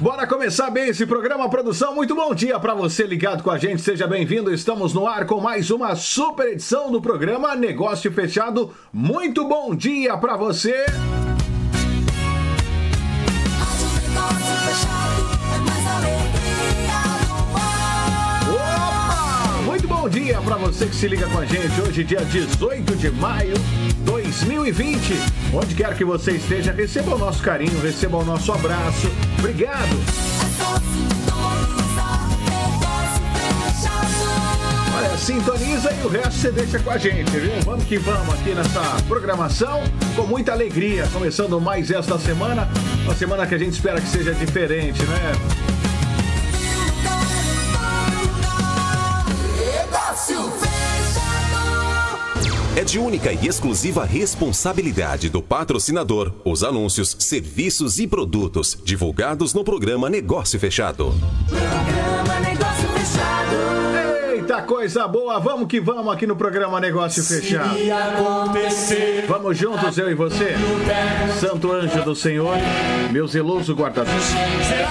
Bora começar bem esse programa, produção. Muito bom dia para você ligado com a gente. Seja bem-vindo. Estamos no ar com mais uma super edição do programa Negócio Fechado. Muito bom dia para você. Opa! Muito bom dia para você que se liga com a gente. Hoje, dia 18 de maio 2020. Onde quer que você esteja, receba o nosso carinho, receba o nosso abraço. Obrigado. Olha, sintoniza e o resto você deixa com a gente, viu? Vamos que vamos aqui nessa programação com muita alegria. Começando mais esta semana, uma semana que a gente espera que seja diferente, né? É de única e exclusiva responsabilidade do patrocinador os anúncios, serviços e produtos divulgados no programa Negócio Fechado. Programa Negócio Fechado. Eita coisa boa, vamos que vamos aqui no programa Negócio Fechado. Se acontecer, Vamos juntos, eu e você. Santo anjo do Senhor, meu zeloso guardador.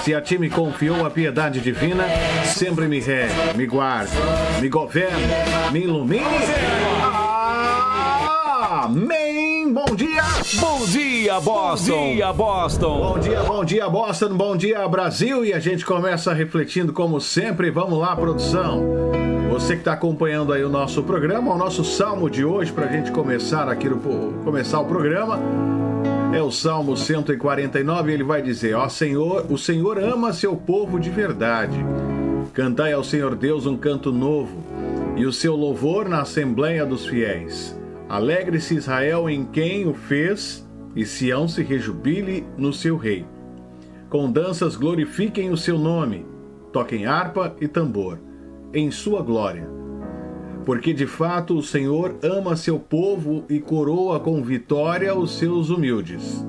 Se a ti me confiou a piedade divina, sempre me rege, me guarde, me governe, me ilumine. Amém! Bom dia! Bom dia, Boston! Bom dia, Boston! Bom dia, bom dia, Boston, bom dia, Brasil! E a gente começa refletindo como sempre. Vamos lá, produção! Você que está acompanhando aí o nosso programa, o nosso salmo de hoje, para a gente começar aqui no, começar o programa, é o Salmo 149. Ele vai dizer: Ó Senhor, o Senhor ama seu povo de verdade. Cantai ao Senhor Deus um canto novo, e o seu louvor na Assembleia dos Fiéis. Alegre-se Israel em quem o fez, e Sião se rejubile no seu rei. Com danças glorifiquem o seu nome, toquem harpa e tambor, em sua glória. Porque de fato o Senhor ama seu povo e coroa com vitória os seus humildes.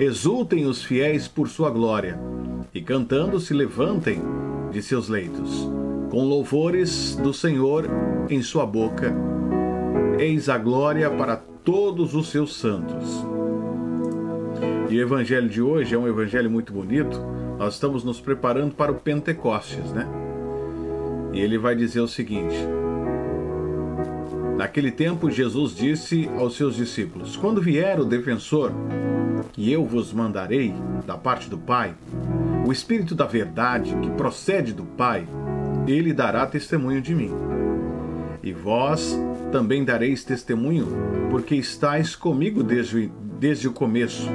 Exultem os fiéis por sua glória, e cantando se levantem de seus leitos, com louvores do Senhor em sua boca. Eis a glória para todos os seus santos. E o evangelho de hoje é um evangelho muito bonito. Nós estamos nos preparando para o Pentecostes, né? E ele vai dizer o seguinte: Naquele tempo, Jesus disse aos seus discípulos: Quando vier o defensor, que eu vos mandarei da parte do Pai, o Espírito da Verdade, que procede do Pai, ele dará testemunho de mim. E vós também dareis testemunho, porque estáis comigo desde, desde o começo.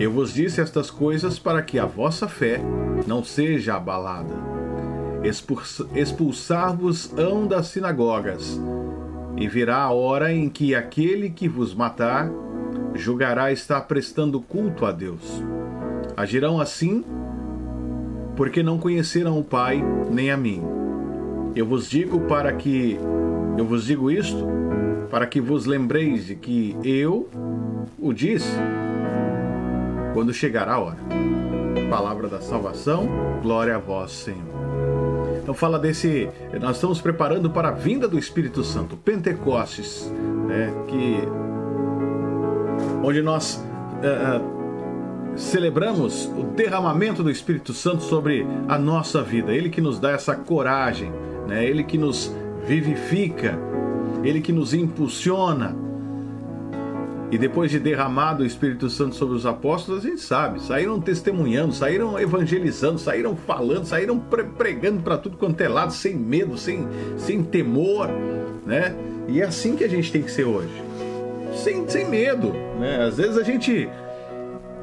Eu vos disse estas coisas para que a vossa fé não seja abalada. Expulsar-vos hão das sinagogas, e virá a hora em que aquele que vos matar julgará estar prestando culto a Deus. Agirão assim porque não conheceram o Pai nem a mim. Eu vos digo para que eu vos digo isto para que vos lembreis de que eu o disse quando chegar a hora. Palavra da salvação, glória a vós, Senhor. Então fala desse, nós estamos preparando para a vinda do Espírito Santo, Pentecostes, né, que onde nós eh, celebramos o derramamento do Espírito Santo sobre a nossa vida. Ele que nos dá essa coragem, né? Ele que nos vivifica, ele que nos impulsiona. E depois de derramado o Espírito Santo sobre os apóstolos, a gente sabe, saíram testemunhando, saíram evangelizando, saíram falando, saíram pregando para tudo quanto é lado, sem medo, sem, sem temor, né? E é assim que a gente tem que ser hoje. Sem, sem medo, né? Às vezes a gente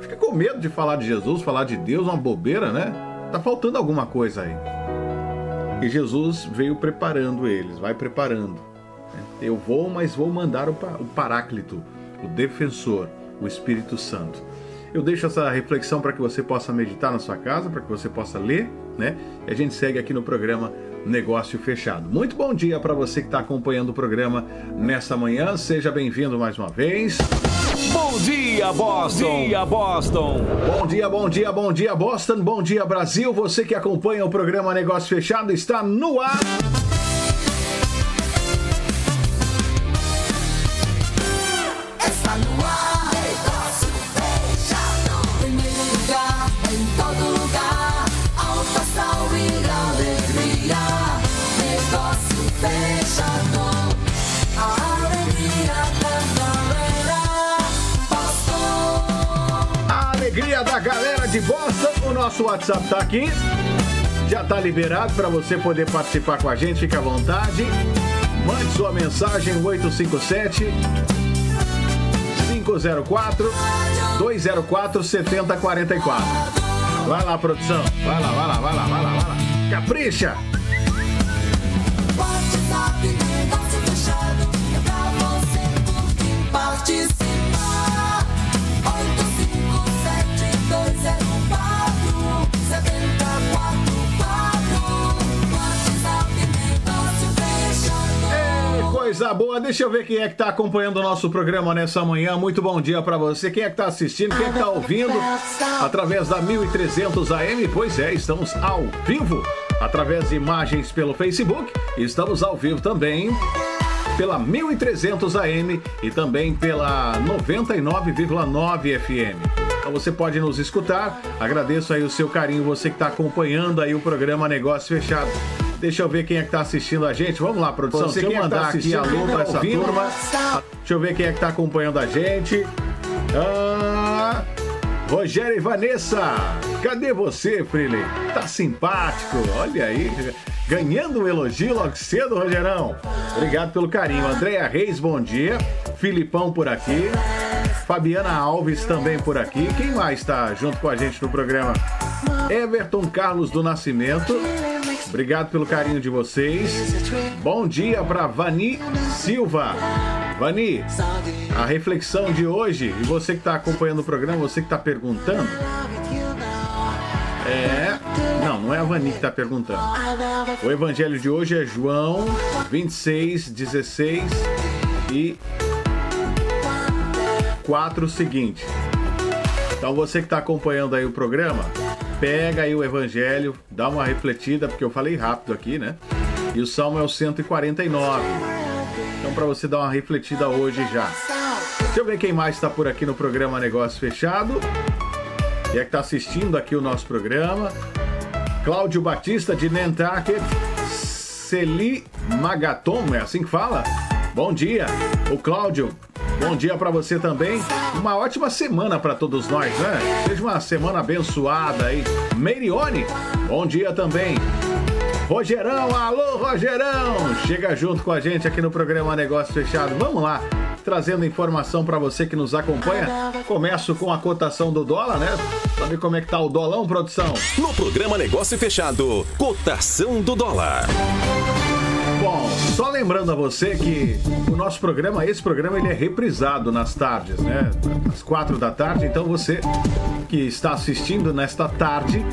fica com medo de falar de Jesus, falar de Deus, uma bobeira, né? Tá faltando alguma coisa aí. E Jesus veio preparando eles, vai preparando. Eu vou, mas vou mandar o Paráclito, o Defensor, o Espírito Santo. Eu deixo essa reflexão para que você possa meditar na sua casa, para que você possa ler, né? E a gente segue aqui no programa Negócio Fechado. Muito bom dia para você que está acompanhando o programa nessa manhã. Seja bem-vindo mais uma vez. Bom dia, Boston! Bom dia, Boston! Bom dia, bom dia, bom dia, Boston, bom dia, Brasil. Você que acompanha o programa Negócio Fechado está no ar. Grande Boston, o nosso WhatsApp tá aqui. Já tá liberado para você poder participar com a gente, fica à vontade. Mande sua mensagem 857 504 204 7044. Vai lá, produção. Vai lá, vai lá, vai lá, vai lá, vai lá. Capricha! WhatsApp, negócio fechado. É pra você curtir, participar. Coisa boa, deixa eu ver quem é que tá acompanhando o nosso programa nessa manhã. Muito bom dia pra você. Quem é que tá assistindo? Quem é que tá ouvindo? Através da 1300 AM? Pois é, estamos ao vivo. Através de imagens pelo Facebook, estamos ao vivo também pela 1300 AM e também pela 99,9 FM. Então você pode nos escutar. Agradeço aí o seu carinho, você que está acompanhando aí o programa Negócio Fechado. Deixa eu ver quem é que tá assistindo a gente. Vamos lá, produção. Você Deixa eu que tá mandar aqui alô tá pra essa ouvindo? turma. Deixa eu ver quem é que tá acompanhando a gente. Ah, Rogério e Vanessa, cadê você, Freely? Tá simpático, olha aí. Ganhando um elogio logo cedo, Rogerão. Obrigado pelo carinho. Andréia Reis, bom dia. Filipão por aqui. Fabiana Alves também por aqui. Quem mais está junto com a gente no programa? Everton Carlos do Nascimento. Obrigado pelo carinho de vocês. Bom dia para Vani Silva. Vani, a reflexão de hoje, e você que está acompanhando o programa, você que está perguntando. É. Não, não é a Vani que está perguntando. O evangelho de hoje é João 26, 16 e 4 seguinte. Então você que está acompanhando aí o programa, pega aí o evangelho, dá uma refletida, porque eu falei rápido aqui, né? E o salmo é o 149. Então para você dar uma refletida hoje já. Deixa eu ver quem mais está por aqui no programa Negócio Fechado. E é que está assistindo aqui o nosso programa. Cláudio Batista de Nantucket. Celi Magaton, é assim que fala? Bom dia. O Cláudio, bom dia para você também. Uma ótima semana para todos nós, né? Seja uma semana abençoada aí. Meirione, bom dia também. Rogerão, alô Rogerão! Chega junto com a gente aqui no programa Negócio Fechado. Vamos lá, trazendo informação para você que nos acompanha. Começo com a cotação do dólar, né? Sabe como é que tá o dólar, produção? No programa Negócio Fechado, cotação do dólar. Bom, só lembrando a você que o nosso programa, esse programa, ele é reprisado nas tardes, né? Às quatro da tarde. Então você que está assistindo nesta tarde,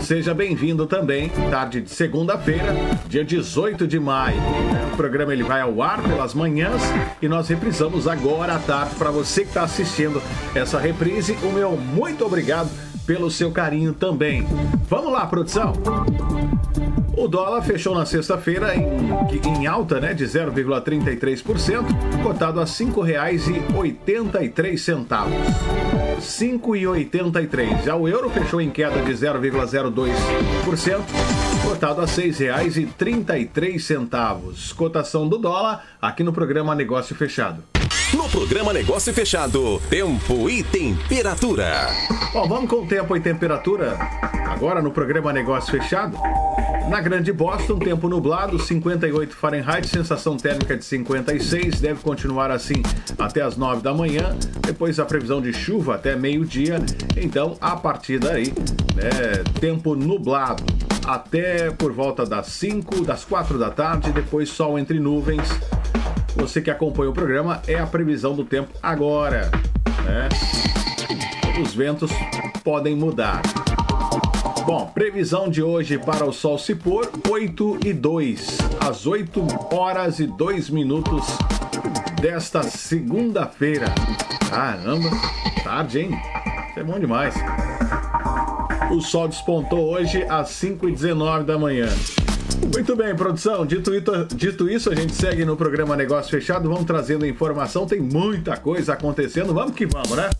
seja bem-vindo também. Tarde de segunda-feira, dia 18 de maio. O programa ele vai ao ar pelas manhãs e nós reprisamos agora à tarde para você que está assistindo essa reprise. O meu muito obrigado pelo seu carinho também. Vamos lá, produção. O dólar fechou na sexta-feira em, em alta né, de 0,33%, cotado a R$ 5,83. R$ 5,83. Já o euro fechou em queda de 0,02%, cotado a R$ 6,33. Cotação do dólar aqui no programa Negócio Fechado. No programa Negócio Fechado, tempo e temperatura. Bom, vamos com o tempo e temperatura agora no programa Negócio Fechado. Na Grande Boston, tempo nublado, 58 Fahrenheit, sensação térmica de 56, deve continuar assim até as 9 da manhã. Depois a previsão de chuva até meio-dia. Então, a partir daí, né, tempo nublado até por volta das 5, das 4 da tarde, depois sol entre nuvens. Você que acompanha o programa, é a previsão do tempo agora, né? Os ventos podem mudar. Bom, previsão de hoje para o sol se pôr, 8 e 2, às 8 horas e 2 minutos desta segunda-feira. Caramba, tarde, hein? Isso é bom demais. O sol despontou hoje às 5 e 19 da manhã. Muito bem, produção. Dito, ito- dito isso, a gente segue no programa Negócio Fechado. Vamos trazendo informação. Tem muita coisa acontecendo. Vamos que vamos, né?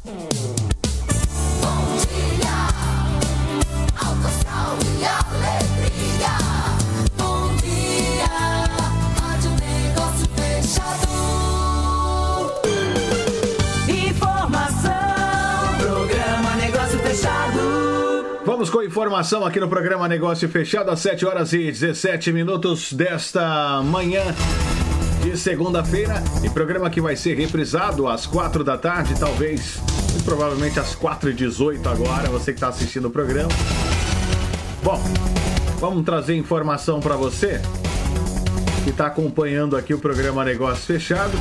Com informação aqui no programa Negócio Fechado às 7 horas e 17 minutos desta manhã de segunda-feira. E programa que vai ser reprisado às 4 da tarde, talvez, provavelmente às 4 e 18 agora, você que está assistindo o programa. Bom, vamos trazer informação para você que está acompanhando aqui o programa Negócio Fechado.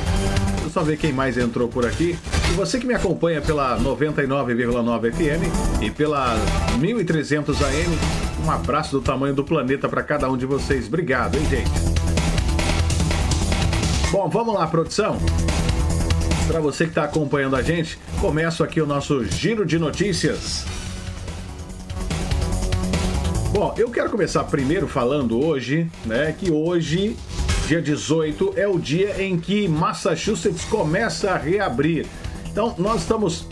Deixa eu só ver quem mais entrou por aqui. Você que me acompanha pela 99,9 FM e pela 1300 AM, um abraço do tamanho do planeta para cada um de vocês. Obrigado, hein, gente? Bom, vamos lá, produção. Para você que está acompanhando a gente, começo aqui o nosso giro de notícias. Bom, eu quero começar primeiro falando hoje, né, que hoje, dia 18, é o dia em que Massachusetts começa a reabrir. Então, nós estamos.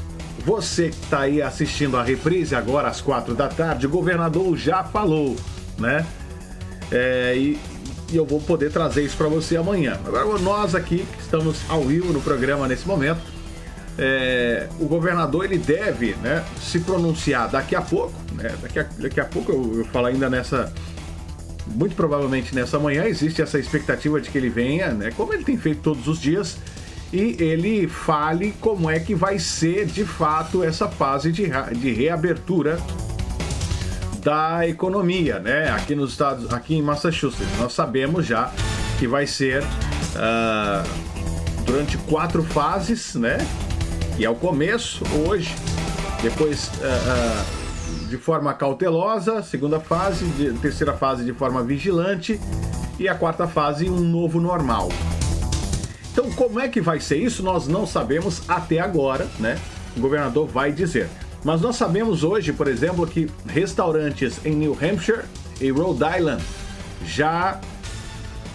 Você que está aí assistindo a reprise agora às quatro da tarde, o governador já falou, né? É, e, e eu vou poder trazer isso para você amanhã. Agora, nós aqui, que estamos ao vivo no programa nesse momento, é, o governador ele deve né, se pronunciar daqui a pouco, né, daqui, a, daqui a pouco eu, eu falo ainda nessa, muito provavelmente nessa manhã, existe essa expectativa de que ele venha, né, como ele tem feito todos os dias, e ele fale como é que vai ser de fato essa fase de, de reabertura da economia, né? Aqui nos Estados, aqui em Massachusetts, nós sabemos já que vai ser ah, durante quatro fases, né? Que é o começo hoje, depois ah, ah, de forma cautelosa, segunda fase, de- terceira fase de forma vigilante e a quarta fase um novo normal. Então, como é que vai ser isso? Nós não sabemos até agora, né? O governador vai dizer. Mas nós sabemos hoje, por exemplo, que restaurantes em New Hampshire e Rhode Island já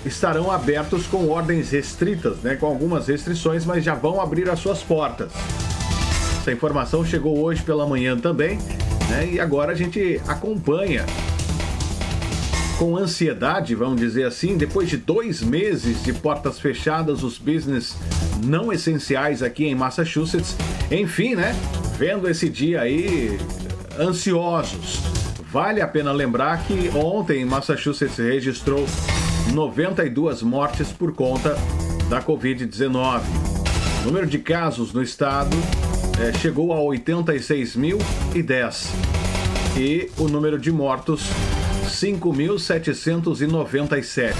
estarão abertos com ordens restritas, né? Com algumas restrições, mas já vão abrir as suas portas. Essa informação chegou hoje pela manhã também, né? E agora a gente acompanha com ansiedade, vamos dizer assim, depois de dois meses de portas fechadas, os business não essenciais aqui em Massachusetts, enfim, né? Vendo esse dia aí, ansiosos. Vale a pena lembrar que ontem Massachusetts registrou 92 mortes por conta da Covid-19. O número de casos no estado eh, chegou a 86.010 e o número de mortos 5.797.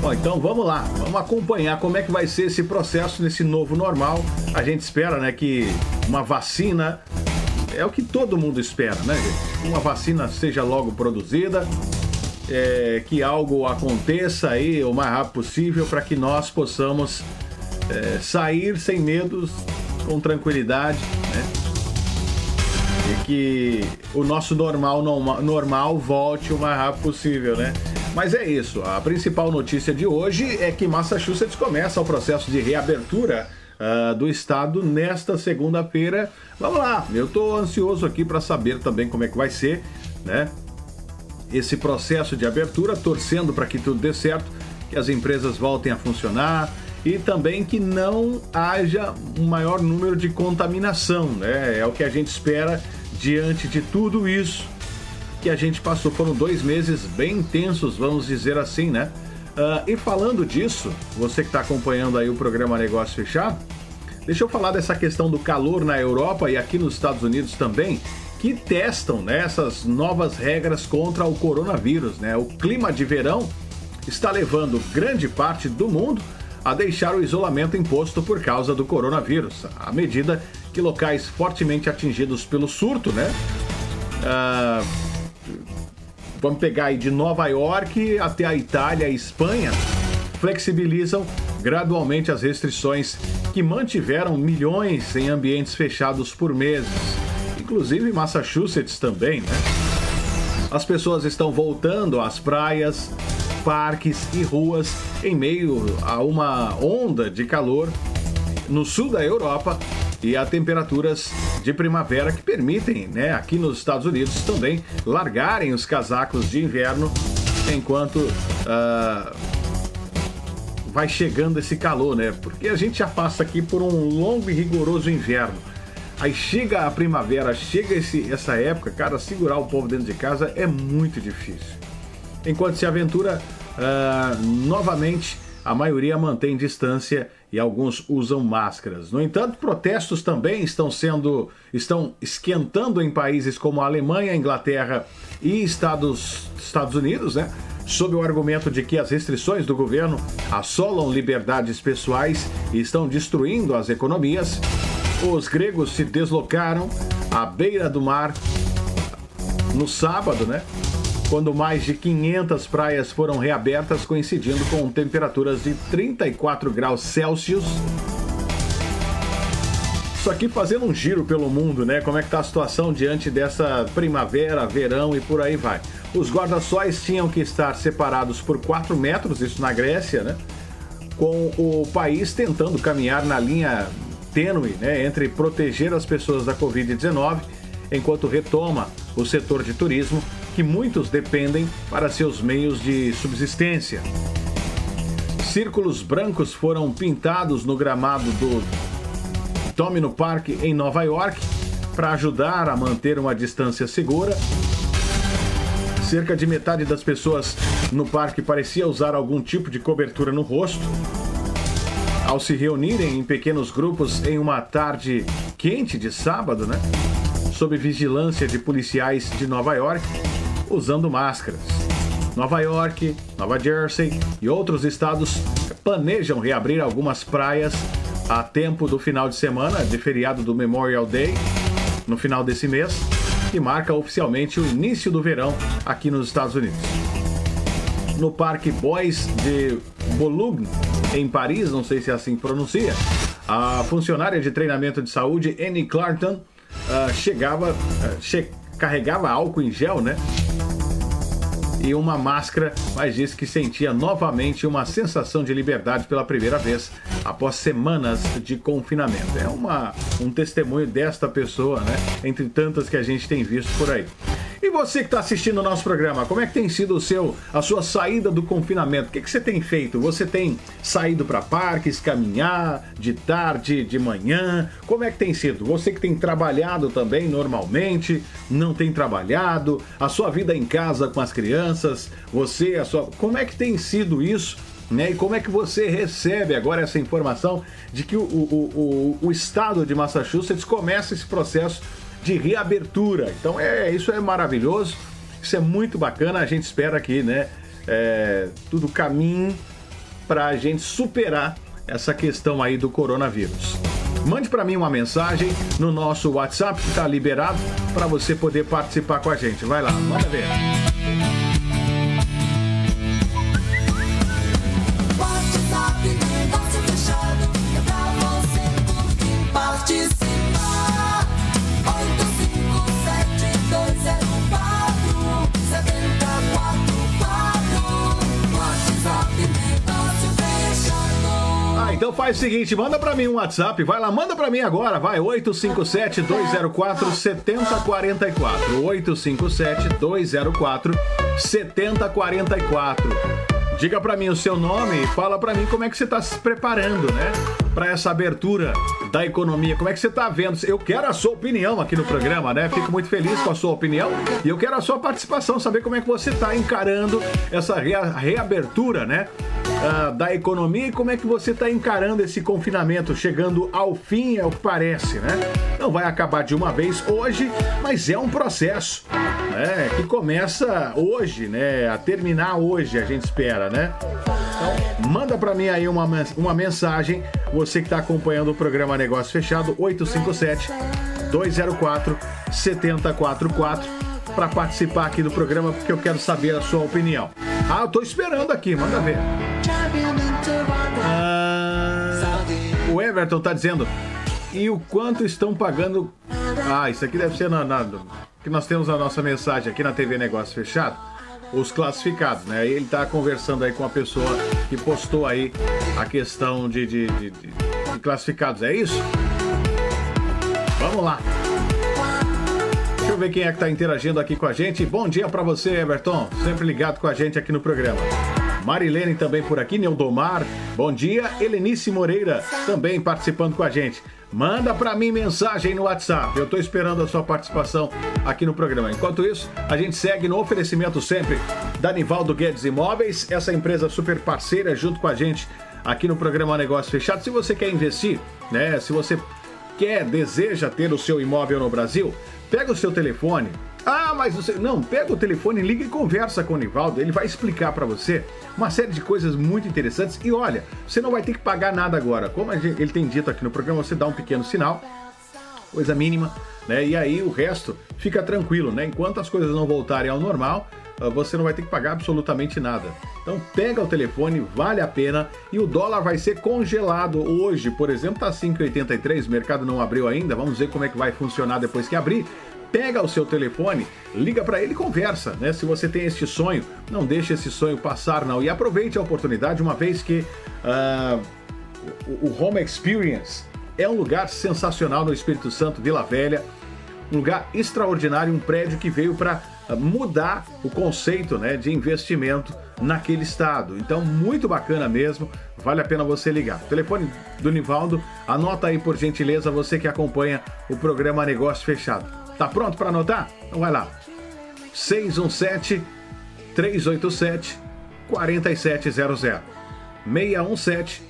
Bom, então vamos lá, vamos acompanhar como é que vai ser esse processo nesse novo normal. A gente espera, né, que uma vacina é o que todo mundo espera, né, gente? Uma vacina seja logo produzida, é, que algo aconteça aí o mais rápido possível para que nós possamos é, sair sem medos, com tranquilidade, né? Que o nosso normal, norma- normal volte o mais rápido possível, né? Mas é isso. A principal notícia de hoje é que Massachusetts começa o processo de reabertura ah, do estado nesta segunda-feira. Vamos lá, eu estou ansioso aqui para saber também como é que vai ser, né? Esse processo de abertura, torcendo para que tudo dê certo, que as empresas voltem a funcionar e também que não haja um maior número de contaminação, né? É o que a gente espera diante de tudo isso que a gente passou. Foram dois meses bem intensos, vamos dizer assim, né? Ah, e falando disso, você que está acompanhando aí o programa Negócio Fechado, deixa eu falar dessa questão do calor na Europa e aqui nos Estados Unidos também, que testam né, essas novas regras contra o coronavírus. Né? O clima de verão está levando grande parte do mundo a deixar o isolamento imposto por causa do coronavírus, à medida que locais fortemente atingidos pelo surto, né? ah, vamos pegar aí de Nova York até a Itália e Espanha, flexibilizam gradualmente as restrições que mantiveram milhões em ambientes fechados por meses, inclusive Massachusetts também, né? As pessoas estão voltando às praias, parques e ruas em meio a uma onda de calor no sul da Europa e a temperaturas de primavera que permitem, né, aqui nos Estados Unidos também largarem os casacos de inverno enquanto ah, vai chegando esse calor, né? Porque a gente já passa aqui por um longo e rigoroso inverno. Aí chega a primavera, chega esse, essa época, cara, segurar o povo dentro de casa é muito difícil. Enquanto se aventura, ah, novamente, a maioria mantém distância e alguns usam máscaras. No entanto, protestos também estão sendo estão esquentando em países como a Alemanha, Inglaterra e Estados, Estados Unidos, né? Sob o argumento de que as restrições do governo assolam liberdades pessoais e estão destruindo as economias, os gregos se deslocaram à beira do mar no sábado, né? Quando mais de 500 praias foram reabertas, coincidindo com temperaturas de 34 graus Celsius. Isso aqui fazendo um giro pelo mundo, né? Como é que tá a situação diante dessa primavera, verão e por aí vai. Os guarda-sóis tinham que estar separados por 4 metros, isso na Grécia, né? Com o país tentando caminhar na linha tênue, né? Entre proteger as pessoas da Covid-19 enquanto retoma o setor de turismo, que muitos dependem para seus meios de subsistência. Círculos brancos foram pintados no gramado do Domino Park em Nova York para ajudar a manter uma distância segura. Cerca de metade das pessoas no parque parecia usar algum tipo de cobertura no rosto. Ao se reunirem em pequenos grupos em uma tarde quente de sábado, né? Sob vigilância de policiais de Nova York, usando máscaras. Nova York, Nova Jersey e outros estados planejam reabrir algumas praias a tempo do final de semana de feriado do Memorial Day, no final desse mês, que marca oficialmente o início do verão aqui nos Estados Unidos. No Parque Bois de Boulogne, em Paris, não sei se é assim que pronuncia, a funcionária de treinamento de saúde, Annie Clarton, ah, chegava, ah, che- carregava álcool em gel, né? E uma máscara, mas disse que sentia novamente uma sensação de liberdade pela primeira vez após semanas de confinamento. É uma, um testemunho desta pessoa, né? Entre tantas que a gente tem visto por aí. E você que está assistindo o nosso programa, como é que tem sido o seu, a sua saída do confinamento? O que, que você tem feito? Você tem saído para parques, caminhar de tarde, de manhã? Como é que tem sido? Você que tem trabalhado também normalmente, não tem trabalhado, a sua vida em casa com as crianças, você, a sua. Como é que tem sido isso? Né? E como é que você recebe agora essa informação de que o, o, o, o estado de Massachusetts começa esse processo de reabertura? Então é isso é maravilhoso, isso é muito bacana. A gente espera que né, é, tudo caminhe para a gente superar essa questão aí do coronavírus. Mande para mim uma mensagem no nosso WhatsApp que está liberado para você poder participar com a gente. Vai lá, manda ver. Então faz o seguinte, manda pra mim um WhatsApp, vai lá, manda pra mim agora, vai, 857-204-7044, 857-204-7044. Diga pra mim o seu nome e fala pra mim como é que você tá se preparando, né? Pra essa abertura da economia, como é que você tá vendo? Eu quero a sua opinião aqui no programa, né? Fico muito feliz com a sua opinião e eu quero a sua participação, saber como é que você tá encarando essa rea- reabertura, né? Ah, da economia e como é que você está encarando esse confinamento, chegando ao fim, é o que parece, né? Não vai acabar de uma vez hoje, mas é um processo, né? Que começa hoje, né? A terminar hoje, a gente espera, né? Então, manda para mim aí uma, uma mensagem, você que está acompanhando o programa Negócio Fechado, 857 204 7044 para participar aqui do programa, porque eu quero saber a sua opinião. Ah, eu tô esperando aqui, manda ver. Ah, o Everton tá dizendo. E o quanto estão pagando. Ah, isso aqui deve ser na, na- que nós temos a nossa mensagem aqui na TV Negócio Fechado. Os classificados, né? Ele tá conversando aí com a pessoa que postou aí a questão de, de, de- de- classificados. É isso? Vamos lá. Deixa eu ver quem é que tá interagindo aqui com a gente. Bom dia pra você, Everton. Sempre ligado com a gente aqui no programa. Marilene também por aqui, Neodomar. Bom dia. Helenice Moreira também participando com a gente. Manda pra mim mensagem no WhatsApp. Eu tô esperando a sua participação aqui no programa. Enquanto isso, a gente segue no oferecimento sempre da Nivaldo Guedes Imóveis, essa empresa super parceira junto com a gente aqui no programa Negócio Fechado. Se você quer investir, né? Se você quer, deseja ter o seu imóvel no Brasil, pega o seu telefone. Ah, mas você. Não, pega o telefone, liga e conversa com o Nivaldo. Ele vai explicar pra você uma série de coisas muito interessantes. E olha, você não vai ter que pagar nada agora. Como ele tem dito aqui no programa, você dá um pequeno sinal, coisa mínima, né? E aí o resto fica tranquilo, né? Enquanto as coisas não voltarem ao normal, ah, você não vai ter que pagar absolutamente nada. Então pega o telefone, vale a pena e o dólar vai ser congelado hoje, por exemplo, tá 5,83, o mercado não abriu ainda, vamos ver como é que vai funcionar depois que abrir. Pega o seu telefone, liga para ele e conversa, né? Se você tem este sonho, não deixe esse sonho passar não e aproveite a oportunidade uma vez que ah, o o Home Experience é um lugar sensacional no Espírito Santo, Vila Velha. Um lugar extraordinário, um prédio que veio para mudar o conceito né, de investimento naquele estado. Então, muito bacana mesmo, vale a pena você ligar. Telefone do Nivaldo, anota aí por gentileza, você que acompanha o programa Negócio Fechado. Tá pronto para anotar? Então vai lá. 617 387 4700 617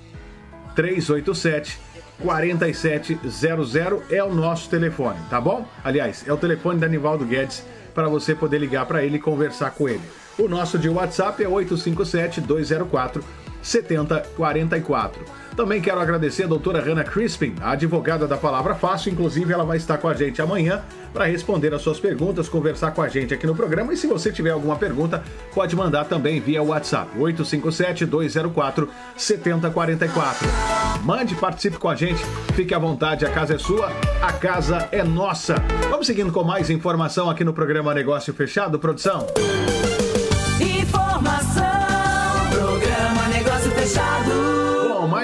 387 4700 é o nosso telefone, tá bom? Aliás, é o telefone da Nivaldo Guedes para você poder ligar para ele e conversar com ele. O nosso de WhatsApp é 857 204 7044. Também quero agradecer a doutora Hannah Crispin, a advogada da Palavra Fácil. Inclusive, ela vai estar com a gente amanhã para responder as suas perguntas, conversar com a gente aqui no programa. E se você tiver alguma pergunta, pode mandar também via WhatsApp, 857-204-7044. Mande, participe com a gente, fique à vontade, a casa é sua, a casa é nossa. Vamos seguindo com mais informação aqui no programa Negócio Fechado, produção.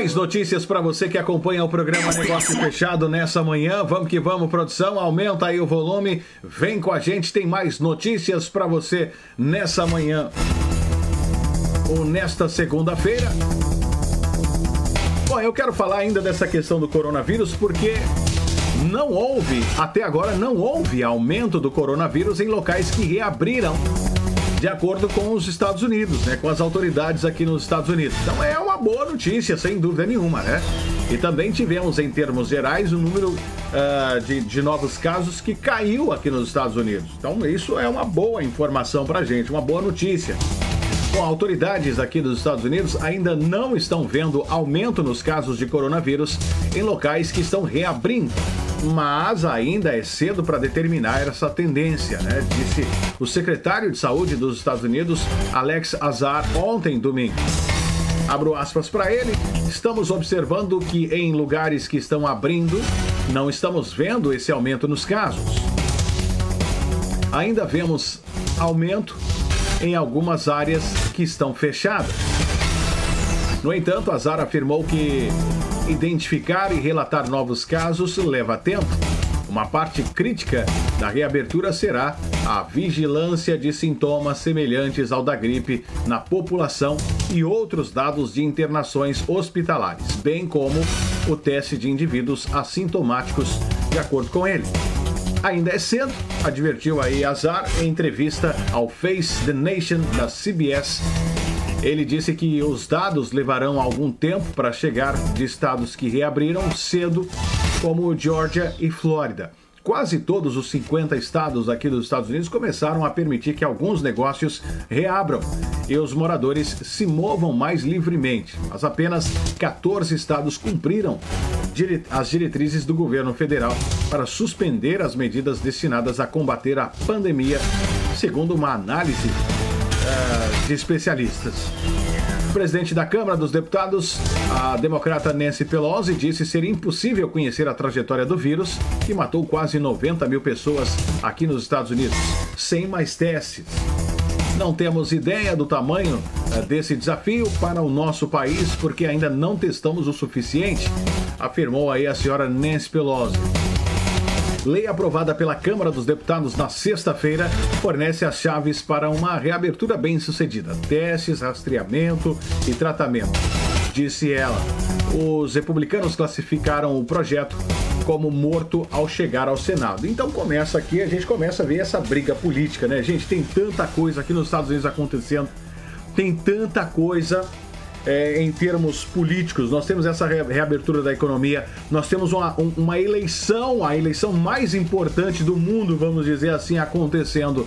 Mais notícias para você que acompanha o programa Negócio Fechado nessa manhã. Vamos que vamos, produção. Aumenta aí o volume. Vem com a gente, tem mais notícias para você nessa manhã. Ou nesta segunda-feira. Bom, eu quero falar ainda dessa questão do coronavírus porque não houve, até agora, não houve aumento do coronavírus em locais que reabriram de acordo com os Estados Unidos, né, com as autoridades aqui nos Estados Unidos. Então é uma boa notícia, sem dúvida nenhuma, né? E também tivemos, em termos gerais, o número ah, de, de novos casos que caiu aqui nos Estados Unidos. Então isso é uma boa informação para gente, uma boa notícia. Bom, autoridades aqui dos Estados Unidos ainda não estão vendo aumento nos casos de coronavírus em locais que estão reabrindo. Mas ainda é cedo para determinar essa tendência, né? Disse o secretário de Saúde dos Estados Unidos, Alex Azar, ontem, domingo. Abro aspas para ele. Estamos observando que em lugares que estão abrindo, não estamos vendo esse aumento nos casos. Ainda vemos aumento em algumas áreas que estão fechadas. No entanto, Azar afirmou que identificar e relatar novos casos leva tempo. Uma parte crítica da reabertura será a vigilância de sintomas semelhantes ao da gripe na população e outros dados de internações hospitalares, bem como o teste de indivíduos assintomáticos, de acordo com ele. Ainda é cedo, advertiu aí Azar em entrevista ao Face the Nation da CBS. Ele disse que os dados levarão algum tempo para chegar de estados que reabriram cedo, como Georgia e Flórida. Quase todos os 50 estados aqui dos Estados Unidos começaram a permitir que alguns negócios reabram e os moradores se movam mais livremente, mas apenas 14 estados cumpriram as diretrizes do governo federal para suspender as medidas destinadas a combater a pandemia, segundo uma análise eh, de especialistas. Presidente da Câmara dos Deputados, a democrata Nancy Pelosi, disse ser impossível conhecer a trajetória do vírus, que matou quase 90 mil pessoas aqui nos Estados Unidos, sem mais testes. Não temos ideia do tamanho eh, desse desafio para o nosso país, porque ainda não testamos o suficiente, afirmou aí a senhora Nancy Pelosi. Lei aprovada pela Câmara dos Deputados na sexta-feira fornece as chaves para uma reabertura bem-sucedida. Testes, rastreamento e tratamento. Disse ela. Os republicanos classificaram o projeto como morto ao chegar ao Senado. Então começa aqui, a gente começa a ver essa briga política, né? Gente, tem tanta coisa aqui nos Estados Unidos acontecendo, tem tanta coisa é, em termos políticos, nós temos essa reabertura da economia, nós temos uma, uma eleição, a eleição mais importante do mundo, vamos dizer assim, acontecendo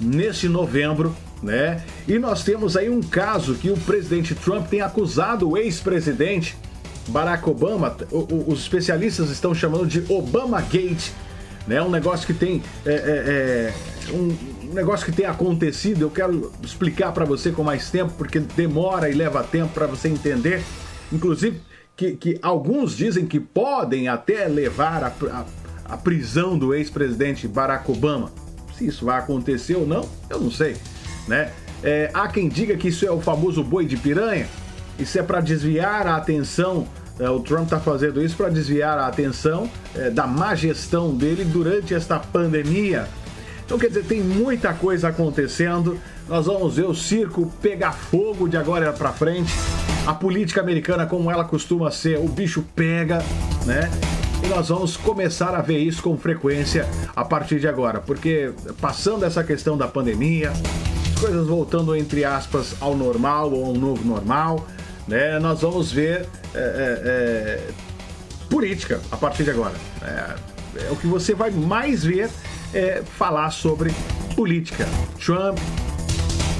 neste novembro, né? E nós temos aí um caso que o presidente Trump tem acusado o ex-presidente Barack Obama, os especialistas estão chamando de Obama Gate, né? Um negócio que tem é, é, é um negócio que tem acontecido. Eu quero explicar para você com mais tempo, porque demora e leva tempo para você entender. Inclusive que, que, alguns dizem que podem até levar a, a, a prisão do ex-presidente Barack Obama. Se isso vai acontecer ou não, eu não sei, né? É, há quem diga que isso é o famoso boi de piranha. Isso é para desviar a atenção é, o Trump está fazendo isso para desviar a atenção é, da má gestão dele durante esta pandemia. Então, quer dizer, tem muita coisa acontecendo. Nós vamos ver o circo pegar fogo de agora para frente. A política americana, como ela costuma ser, o bicho pega, né? E nós vamos começar a ver isso com frequência a partir de agora, porque passando essa questão da pandemia, as coisas voltando entre aspas ao normal ou ao novo normal, né? Nós vamos ver é, é, é, política a partir de agora. É, é, o que você vai mais ver é falar sobre política. Trump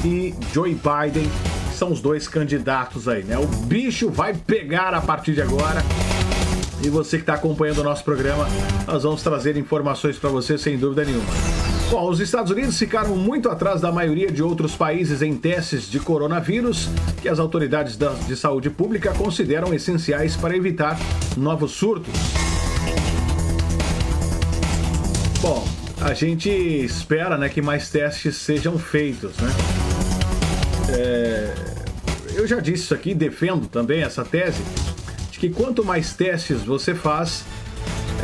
e Joe Biden são os dois candidatos aí, né? O bicho vai pegar a partir de agora. E você que está acompanhando o nosso programa, nós vamos trazer informações para você sem dúvida nenhuma. Bom, os Estados Unidos ficaram muito atrás da maioria de outros países em testes de coronavírus que as autoridades de saúde pública consideram essenciais para evitar novos surtos. A gente espera né, que mais testes sejam feitos, né? É, eu já disse isso aqui, defendo também essa tese, de que quanto mais testes você faz,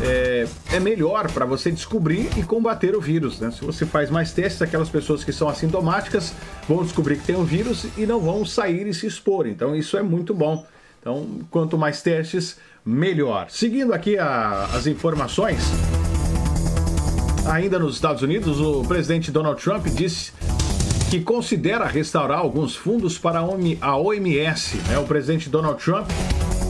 é, é melhor para você descobrir e combater o vírus. Né? Se você faz mais testes, aquelas pessoas que são assintomáticas vão descobrir que tem o vírus e não vão sair e se expor. Então isso é muito bom. Então, quanto mais testes, melhor. Seguindo aqui a, as informações, ainda nos Estados Unidos, o presidente Donald Trump disse que considera restaurar alguns fundos para a OMS. Né? O presidente Donald Trump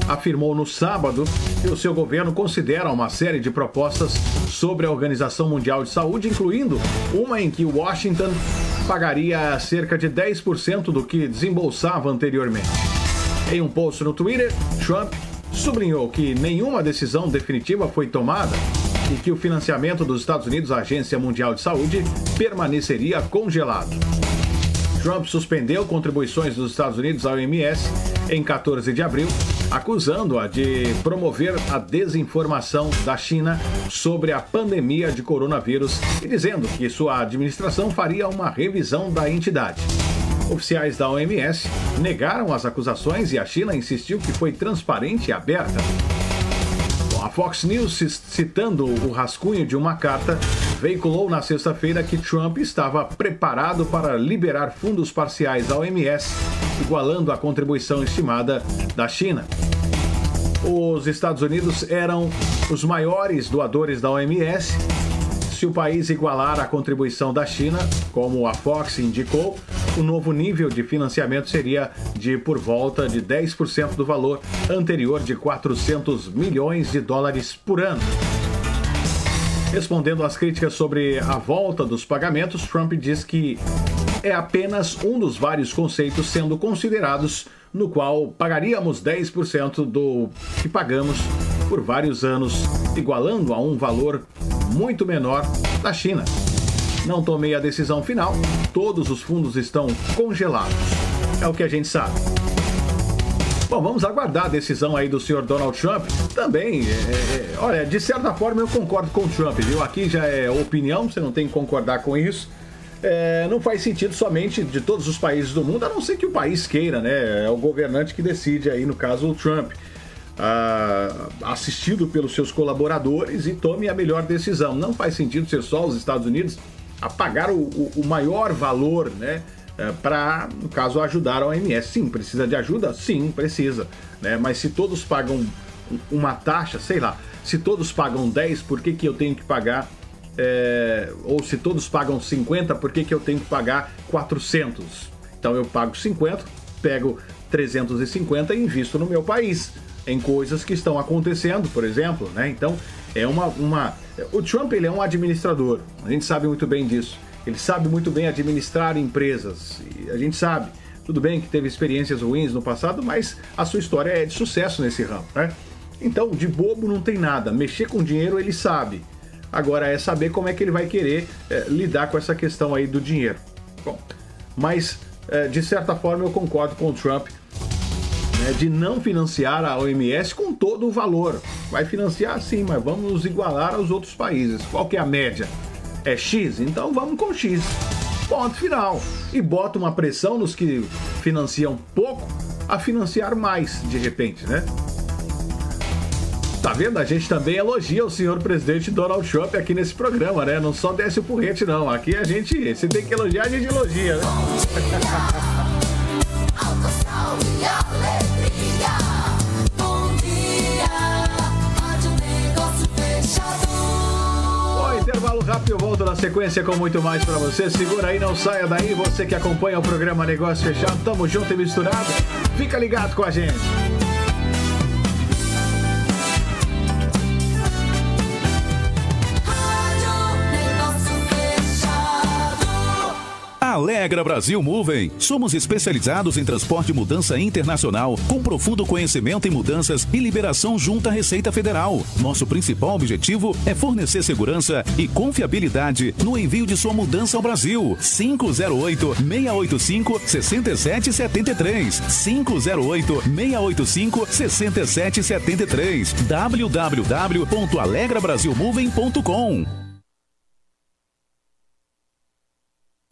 afirmou no sábado que o seu governo considera uma série de propostas sobre a Organização Mundial de Saúde, incluindo uma em que Washington pagaria cerca de 10% do que desembolsava anteriormente. Em um post no Twitter, Trump sublinhou que nenhuma decisão definitiva foi tomada que o financiamento dos Estados Unidos à Agência Mundial de Saúde permaneceria congelado. Trump suspendeu contribuições dos Estados Unidos à OMS em 14 de abril acusando-a de promover a desinformação da China sobre a pandemia de coronavírus e dizendo que sua administração faria uma revisão da entidade. Oficiais da OMS negaram as acusações e a China insistiu que foi transparente e aberta. Fox News, citando o rascunho de uma carta, veiculou na sexta-feira que Trump estava preparado para liberar fundos parciais à OMS, igualando a contribuição estimada da China. Os Estados Unidos eram os maiores doadores da OMS. Se o país igualar a contribuição da China, como a Fox indicou, o novo nível de financiamento seria de por volta de 10% do valor anterior de 400 milhões de dólares por ano. Respondendo às críticas sobre a volta dos pagamentos, Trump diz que é apenas um dos vários conceitos sendo considerados, no qual pagaríamos 10% do que pagamos por vários anos, igualando a um valor muito menor da China. Não tomei a decisão final, todos os fundos estão congelados. É o que a gente sabe. Bom, vamos aguardar a decisão aí do senhor Donald Trump. Também, é, é, olha, de certa forma eu concordo com o Trump, viu? Aqui já é opinião, você não tem que concordar com isso. É, não faz sentido somente de todos os países do mundo, a não ser que o país queira, né? É o governante que decide aí, no caso, o Trump. ah, assistido pelos seus colaboradores e tome a melhor decisão. Não faz sentido ser só os Estados Unidos a pagar o, o, o maior valor, né? É, para, no caso, ajudar a OMS. Sim, precisa de ajuda? Sim, precisa. Né? Mas se todos pagam uma taxa, sei lá, se todos pagam 10, por que, que eu tenho que pagar? É, ou se todos pagam 50, por que, que eu tenho que pagar 400? Então eu pago 50, pego 350 e invisto no meu país em coisas que estão acontecendo, por exemplo, né? Então é uma, uma o Trump ele é um administrador, a gente sabe muito bem disso. Ele sabe muito bem administrar empresas. A gente sabe, tudo bem que teve experiências ruins no passado, mas a sua história é de sucesso nesse ramo, né? Então, de bobo não tem nada. Mexer com dinheiro ele sabe. Agora é saber como é que ele vai querer é, lidar com essa questão aí do dinheiro. Bom, mas é, de certa forma eu concordo com o Trump né, de não financiar a OMS com todo o valor. Vai financiar sim, mas vamos nos igualar aos outros países. Qual que é a média? É X? Então vamos com X. Ponto final. E bota uma pressão nos que financiam pouco a financiar mais, de repente, né? Tá vendo? A gente também elogia o senhor presidente Donald Trump aqui nesse programa, né? Não só desce o porrete, não. Aqui a gente, se tem que elogiar, a gente elogia, né? intervalo rápido, eu volto na sequência com muito mais para você. Segura aí, não saia daí. Você que acompanha o programa Negócio Fechado, tamo junto e misturado. Fica ligado com a gente. Alegra Brasil Moving. Somos especializados em transporte e mudança internacional, com profundo conhecimento em mudanças e liberação junto à Receita Federal. Nosso principal objetivo é fornecer segurança e confiabilidade no envio de sua mudança ao Brasil. 508-685-6773. 508-685-6773. www.alegrabrasilmoving.com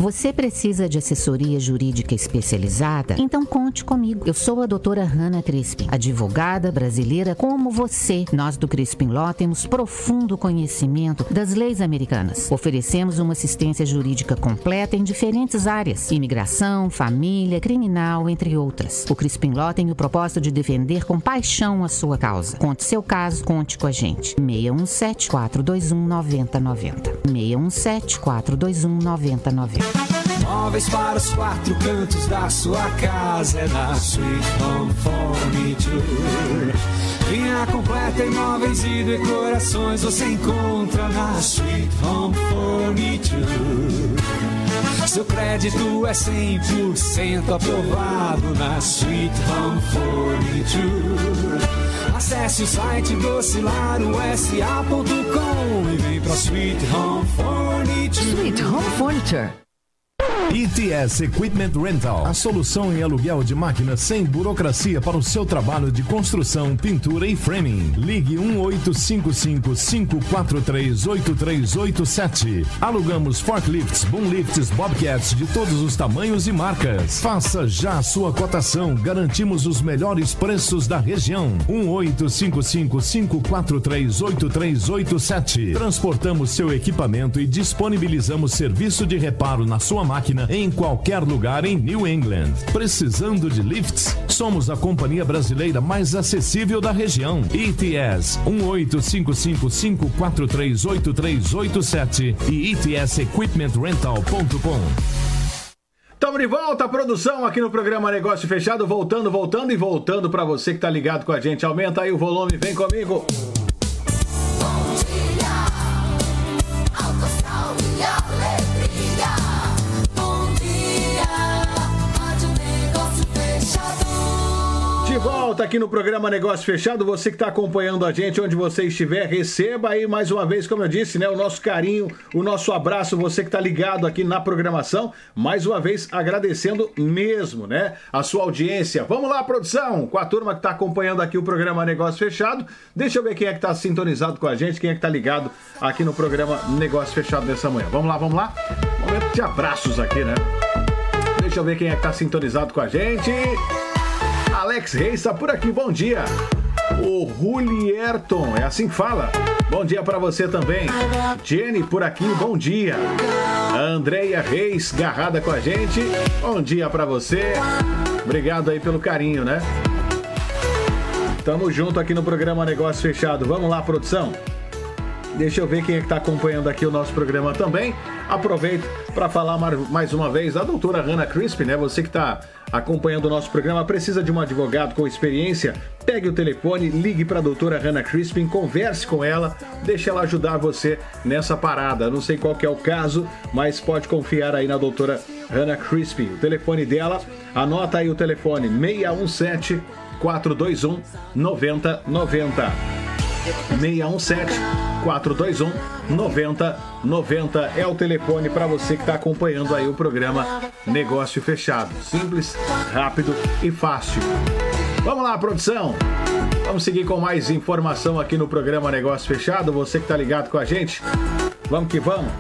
Você precisa de assessoria jurídica especializada? Então conte comigo. Eu sou a doutora Hanna Crispin, advogada brasileira como você. Nós do Crispin Law temos profundo conhecimento das leis americanas. Oferecemos uma assistência jurídica completa em diferentes áreas: imigração, família, criminal, entre outras. O Crispin Law tem o propósito de defender com paixão a sua causa. Conte seu caso, conte com a gente. 617 421 9090. 617 421 9090. Móveis para os quatro cantos da sua casa é na Sweet Home Furniture. Linha completa em móveis e decorações você encontra na Sweet Home Furniture. Seu crédito é 100% aprovado na Sweet Home Furniture. Acesse o site docilaro.sa.com e vem pra Sweet Home Furniture. Sweet Home Furniture. ETS Equipment Rental, a solução em aluguel de máquinas sem burocracia para o seu trabalho de construção, pintura e framing. Ligue 1855-543-8387. Alugamos forklifts, boomlifts, bobcats de todos os tamanhos e marcas. Faça já a sua cotação, garantimos os melhores preços da região. 1855-543-8387. Transportamos seu equipamento e disponibilizamos serviço de reparo na sua máquina em qualquer lugar em New England. Precisando de lifts? Somos a companhia brasileira mais acessível da região. ETS 1855-543-8387 e etsequipmentrental.com. Estamos de volta, produção aqui no programa Negócio Fechado, voltando, voltando e voltando para você que está ligado com a gente. Aumenta aí o volume, vem comigo. Volta aqui no programa Negócio Fechado. Você que está acompanhando a gente, onde você estiver, receba aí mais uma vez, como eu disse, né, o nosso carinho, o nosso abraço. Você que está ligado aqui na programação, mais uma vez agradecendo mesmo, né, a sua audiência. Vamos lá, produção, com a turma que está acompanhando aqui o programa Negócio Fechado. Deixa eu ver quem é que está sintonizado com a gente, quem é que está ligado aqui no programa Negócio Fechado dessa manhã. Vamos lá, vamos lá. Momento de abraços aqui, né? Deixa eu ver quem é que está sintonizado com a gente. Alex Reis está por aqui, bom dia. O Julierton, é assim que fala. Bom dia para você também. Jenny por aqui, bom dia. Andreia Reis, garrada com a gente. Bom dia para você. Obrigado aí pelo carinho, né? Tamo junto aqui no programa Negócio Fechado. Vamos lá, produção? Deixa eu ver quem é que está acompanhando aqui o nosso programa também. Aproveito para falar mais uma vez da doutora Hannah Crisp, né? Você que está acompanhando o nosso programa, precisa de um advogado com experiência? Pegue o telefone, ligue para a doutora Hannah Crispin, converse com ela, deixe ela ajudar você nessa parada. Não sei qual é o caso, mas pode confiar aí na doutora Hannah Crispin. O telefone dela, anota aí o telefone 617 421 9090. 617 421 9090 é o telefone para você que está acompanhando aí o programa Negócio Fechado. Simples, rápido e fácil. Vamos lá, produção. Vamos seguir com mais informação aqui no programa Negócio Fechado. Você que está ligado com a gente, vamos que vamos.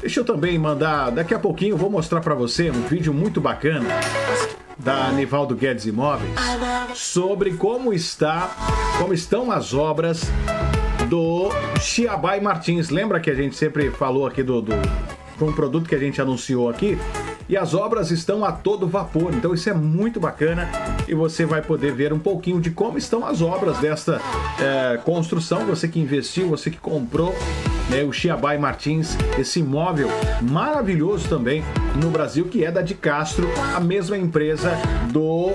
Deixa eu também mandar, daqui a pouquinho vou mostrar para você um vídeo muito bacana da Nivaldo Guedes Imóveis sobre como está, como estão as obras do Chiabai Martins. Lembra que a gente sempre falou aqui do, do um produto que a gente anunciou aqui? E as obras estão a todo vapor, então isso é muito bacana e você vai poder ver um pouquinho de como estão as obras desta é, construção. Você que investiu, você que comprou né, o Chiabai Martins, esse imóvel maravilhoso também no Brasil, que é da de Castro, a mesma empresa do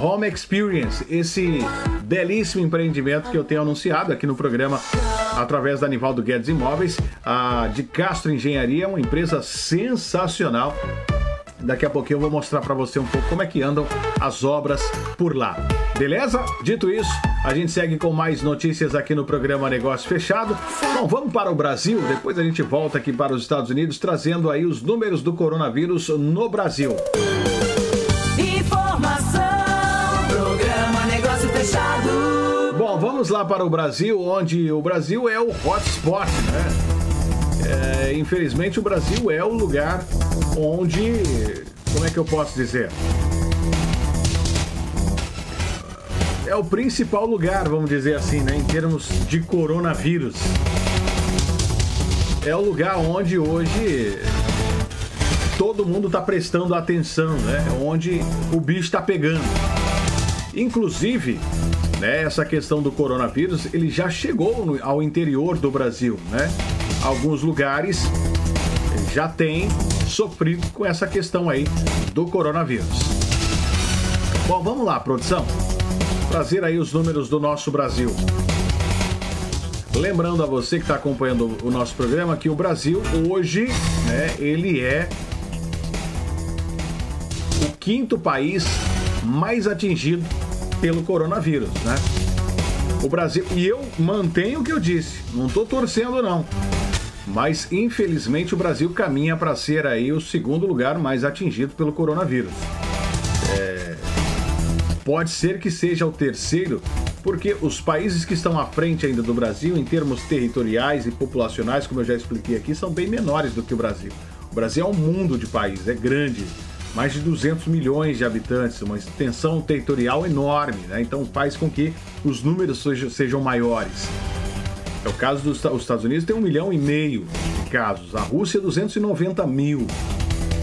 Home Experience, esse belíssimo empreendimento que eu tenho anunciado aqui no programa através da Nivaldo Guedes Imóveis. A de Castro Engenharia uma empresa sensacional Daqui a pouquinho eu vou mostrar para você um pouco como é que andam as obras por lá. Beleza? Dito isso, a gente segue com mais notícias aqui no programa Negócio Fechado. Bom, vamos para o Brasil, depois a gente volta aqui para os Estados Unidos trazendo aí os números do coronavírus no Brasil. Informação, programa Negócio Fechado. Bom, vamos lá para o Brasil, onde o Brasil é o hotspot, né? É, infelizmente, o Brasil é o lugar onde. Como é que eu posso dizer? É o principal lugar, vamos dizer assim, né, em termos de coronavírus. É o lugar onde hoje todo mundo está prestando atenção, né? Onde o bicho está pegando. Inclusive, né, essa questão do coronavírus, ele já chegou no, ao interior do Brasil, né? Alguns lugares já têm sofrido com essa questão aí do coronavírus. Bom, vamos lá, produção. Trazer aí os números do nosso Brasil. Lembrando a você que está acompanhando o nosso programa que o Brasil hoje, né, ele é o quinto país mais atingido pelo coronavírus, né? O Brasil, e eu mantenho o que eu disse, não estou torcendo não. Mas infelizmente o Brasil caminha para ser aí o segundo lugar mais atingido pelo coronavírus. É... Pode ser que seja o terceiro, porque os países que estão à frente ainda do Brasil, em termos territoriais e populacionais, como eu já expliquei aqui, são bem menores do que o Brasil. O Brasil é um mundo de países, é grande, mais de 200 milhões de habitantes, uma extensão territorial enorme, né? então faz com que os números sejam maiores. É o caso dos Estados Unidos tem um milhão e meio de casos, a Rússia 290 mil,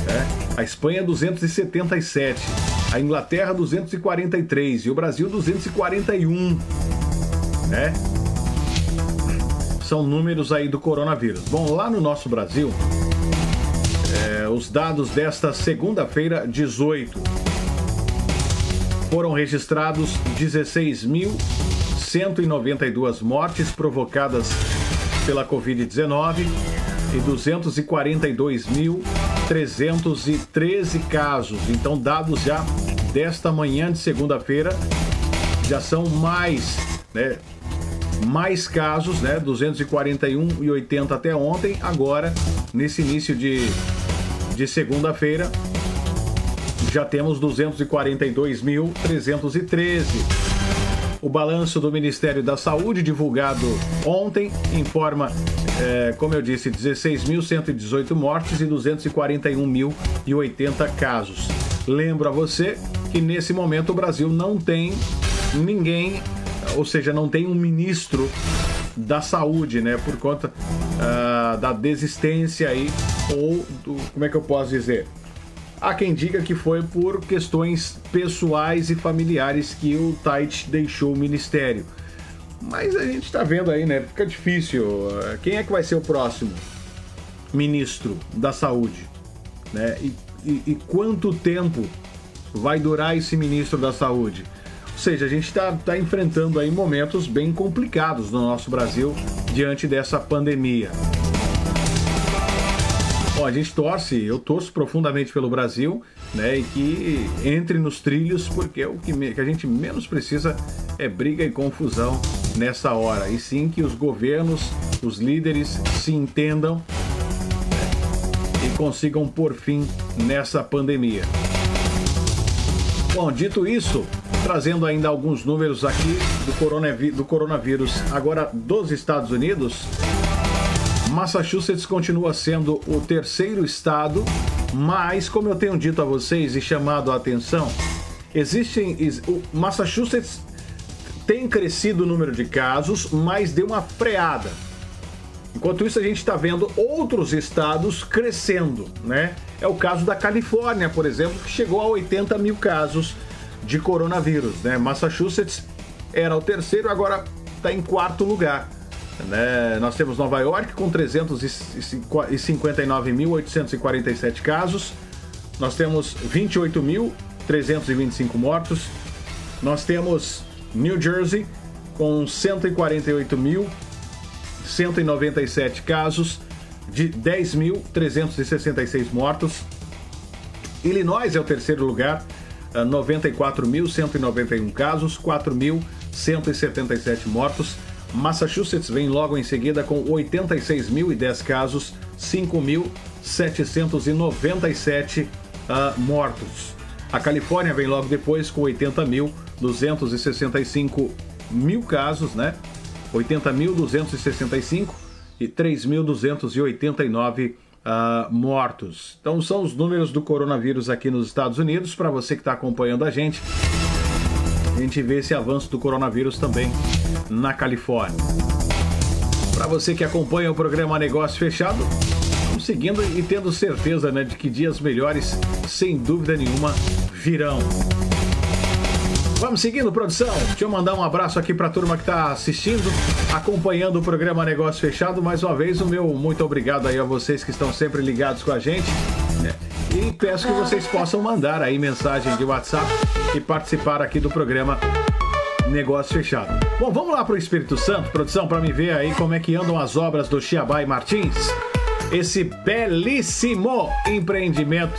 né? a Espanha 277, a Inglaterra 243 e o Brasil 241, né? São números aí do coronavírus. Bom, lá no nosso Brasil, é, os dados desta segunda-feira, 18, foram registrados 16 mil 192 mortes provocadas pela Covid-19 e 242.313 casos. Então, dados já desta manhã de segunda-feira, já são mais, né? Mais casos, né? 241 e 80 até ontem. Agora, nesse início de, de segunda-feira, já temos 242.313. O balanço do Ministério da Saúde, divulgado ontem, informa, é, como eu disse, 16.118 mortes e 241.080 casos. Lembro a você que nesse momento o Brasil não tem ninguém ou seja, não tem um ministro da saúde, né? Por conta uh, da desistência aí, ou do, como é que eu posso dizer? Há quem diga que foi por questões pessoais e familiares que o Tait deixou o ministério. Mas a gente está vendo aí, né? Fica difícil. Quem é que vai ser o próximo ministro da saúde? Né? E, e, e quanto tempo vai durar esse ministro da saúde? Ou seja, a gente está tá enfrentando aí momentos bem complicados no nosso Brasil diante dessa pandemia. Bom, a gente torce, eu torço profundamente pelo Brasil, né? E que entre nos trilhos, porque o que, que a gente menos precisa é briga e confusão nessa hora. E sim que os governos, os líderes se entendam né, e consigam pôr fim nessa pandemia. Bom, dito isso, trazendo ainda alguns números aqui do, do coronavírus, agora dos Estados Unidos. Massachusetts continua sendo o terceiro estado, mas, como eu tenho dito a vocês e chamado a atenção, existem. O Massachusetts tem crescido o número de casos, mas deu uma freada. Enquanto isso, a gente está vendo outros estados crescendo, né? É o caso da Califórnia, por exemplo, que chegou a 80 mil casos de coronavírus, né? Massachusetts era o terceiro, agora está em quarto lugar. Né? Nós temos Nova York com 359.847 casos. Nós temos 28.325 mortos. Nós temos New Jersey com 148.197 casos, de 10.366 mortos. Illinois é o terceiro lugar, 94.191 casos, 4.177 mortos. Massachusetts vem logo em seguida com 86.010 casos, 5.797 uh, ah, mortos. A Califórnia vem logo depois com 80.265 mil casos, né? 80.265 e 3.289 uh, ah, mortos. Então são os números do coronavírus aqui nos Estados Unidos. Para você que está acompanhando a gente, a gente vê esse avanço do coronavírus também na Califórnia. Para você que acompanha o programa Negócio Fechado, vamos seguindo e tendo certeza né, de que dias melhores, sem dúvida nenhuma, virão. Vamos seguindo, produção. Deixa eu mandar um abraço aqui para a turma que está assistindo, acompanhando o programa Negócio Fechado. Mais uma vez, o meu muito obrigado aí a vocês que estão sempre ligados com a gente. Né? E peço que vocês possam mandar aí mensagem de WhatsApp e participar aqui do programa Negócio Fechado. Bom, vamos lá para o Espírito Santo, produção, para me ver aí como é que andam as obras do Chiabai Martins. Esse belíssimo empreendimento.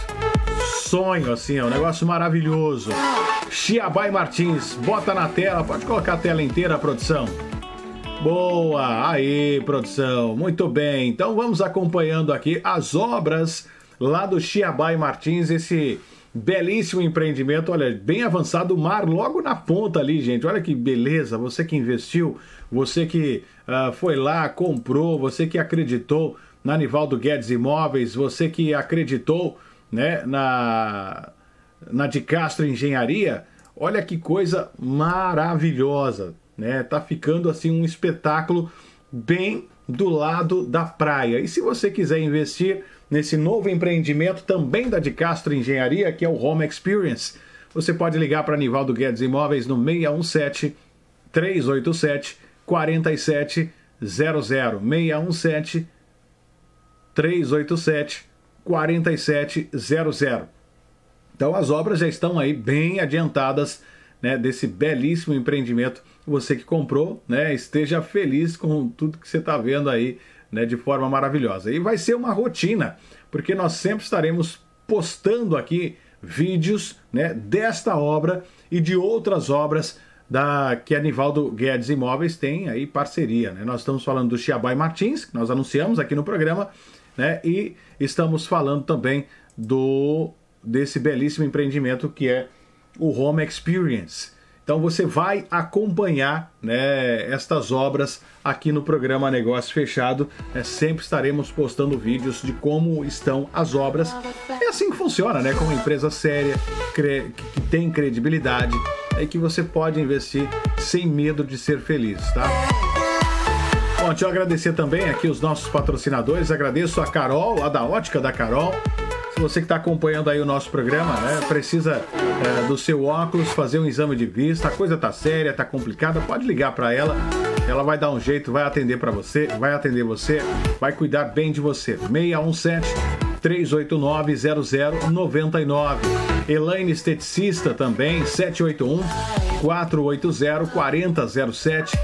Sonho, assim, é um negócio maravilhoso. Chiabai Martins, bota na tela, pode colocar a tela inteira, produção. Boa, aí, produção, muito bem. Então vamos acompanhando aqui as obras lá do Chiabai Martins, esse belíssimo empreendimento, olha, bem avançado, o mar logo na ponta ali, gente. Olha que beleza, você que investiu, você que uh, foi lá, comprou, você que acreditou na Nivaldo Guedes Imóveis, você que acreditou né, na, na de Castro Engenharia, olha que coisa maravilhosa, né? Tá ficando assim um espetáculo bem do lado da praia. E se você quiser investir, nesse novo empreendimento também da de Castro Engenharia, que é o Home Experience. Você pode ligar para Nivaldo Guedes Imóveis no 617 387 4700 617 387 4700. Então as obras já estão aí bem adiantadas né, desse belíssimo empreendimento. Você que comprou, né, esteja feliz com tudo que você está vendo aí né, de forma maravilhosa. E vai ser uma rotina, porque nós sempre estaremos postando aqui vídeos né, desta obra e de outras obras da que a Nivaldo Guedes Imóveis tem aí parceria. Né? Nós estamos falando do Chiabai Martins, que nós anunciamos aqui no programa, né? e estamos falando também do desse belíssimo empreendimento que é o Home Experience. Então você vai acompanhar né, estas obras aqui no programa Negócio Fechado. Né? Sempre estaremos postando vídeos de como estão as obras. É assim que funciona, né? Com uma empresa séria, que tem credibilidade. é que você pode investir sem medo de ser feliz, tá? Bom, deixa eu agradecer também aqui os nossos patrocinadores. Agradeço a Carol, lá da Ótica da Carol. Você que está acompanhando aí o nosso programa, né, precisa é, do seu óculos, fazer um exame de vista, a coisa tá séria, tá complicada, pode ligar para ela. Ela vai dar um jeito, vai atender para você, vai atender você, vai cuidar bem de você. 617 389 0099. Elaine Esteticista também, 781 480 4007.